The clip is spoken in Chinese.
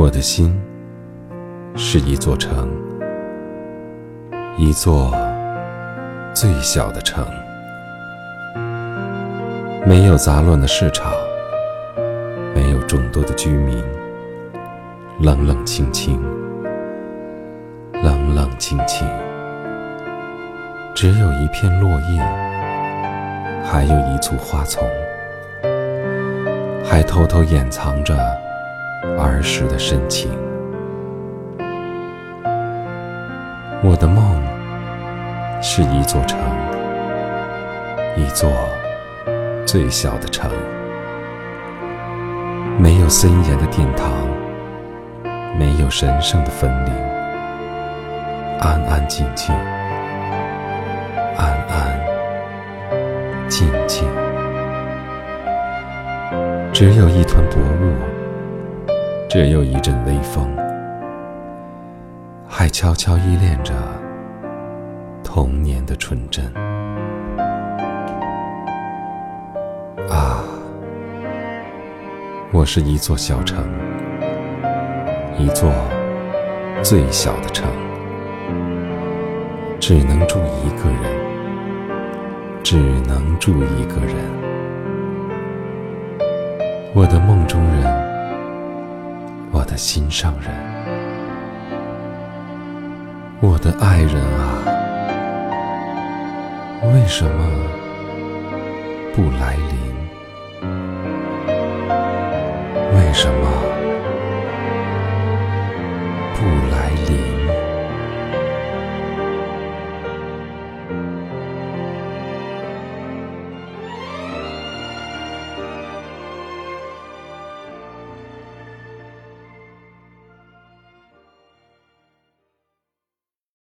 我的心是一座城，一座最小的城，没有杂乱的市场，没有众多的居民，冷冷清清，冷冷清清，只有一片落叶，还有一簇花丛，还偷偷掩藏着。儿时的深情，我的梦是一座城，一座最小的城，没有森严的殿堂，没有神圣的分灵，安安静静，安安静静，只有一团薄雾。只有一阵微风，还悄悄依恋着童年的纯真。啊，我是一座小城，一座最小的城，只能住一个人，只能住一个人。我的梦中人。心上人，我的爱人啊，为什么不来临？为什么？